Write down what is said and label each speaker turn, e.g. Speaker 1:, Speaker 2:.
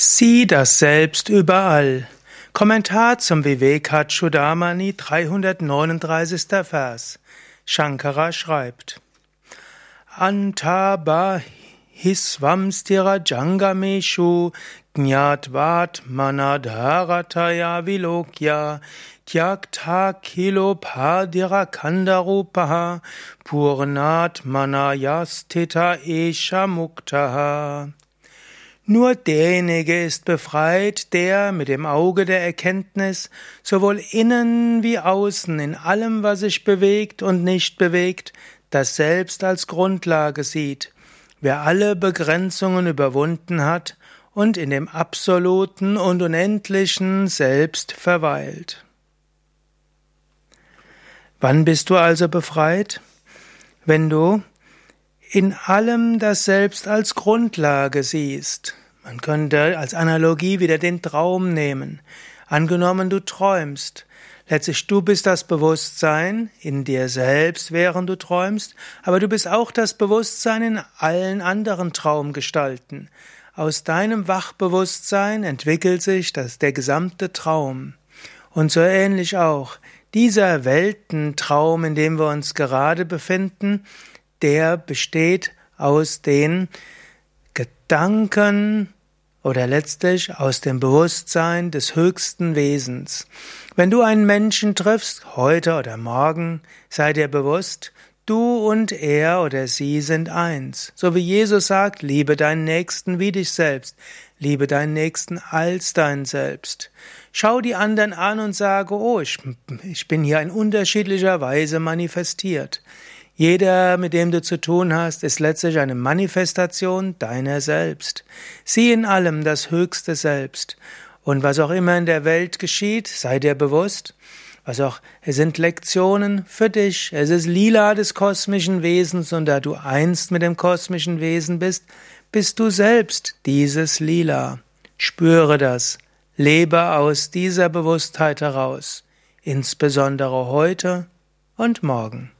Speaker 1: Sieh das Selbst überall. Kommentar zum Vivekachudamani 339. Vers. Shankara schreibt Antaba hisvamstira jangameshu gnatvat manadharataya vilokya tyakta kilopadira kandarupaha purnat manayastita esha muktaha nur derjenige ist befreit, der mit dem Auge der Erkenntnis sowohl innen wie außen in allem, was sich bewegt und nicht bewegt, das Selbst als Grundlage sieht, wer alle Begrenzungen überwunden hat und in dem absoluten und unendlichen Selbst verweilt. Wann bist du also befreit? Wenn du in allem das Selbst als Grundlage siehst. Man könnte als Analogie wieder den Traum nehmen. Angenommen, du träumst. Letztlich, du bist das Bewusstsein in dir selbst, während du träumst, aber du bist auch das Bewusstsein in allen anderen Traumgestalten. Aus deinem Wachbewusstsein entwickelt sich das, der gesamte Traum. Und so ähnlich auch. Dieser Weltentraum, in dem wir uns gerade befinden, der besteht aus den Gedanken oder letztlich aus dem Bewusstsein des höchsten Wesens. Wenn du einen Menschen triffst, heute oder morgen, sei dir bewusst, du und er oder sie sind eins. So wie Jesus sagt, liebe deinen Nächsten wie dich selbst, liebe deinen Nächsten als dein Selbst. Schau die anderen an und sage, oh, ich, ich bin hier in unterschiedlicher Weise manifestiert. Jeder, mit dem du zu tun hast, ist letztlich eine Manifestation deiner selbst. Sieh in allem das höchste Selbst. Und was auch immer in der Welt geschieht, sei dir bewusst, was auch, es sind Lektionen für dich. Es ist Lila des kosmischen Wesens und da du einst mit dem kosmischen Wesen bist, bist du selbst dieses Lila. Spüre das. Lebe aus dieser Bewusstheit heraus. Insbesondere heute und morgen.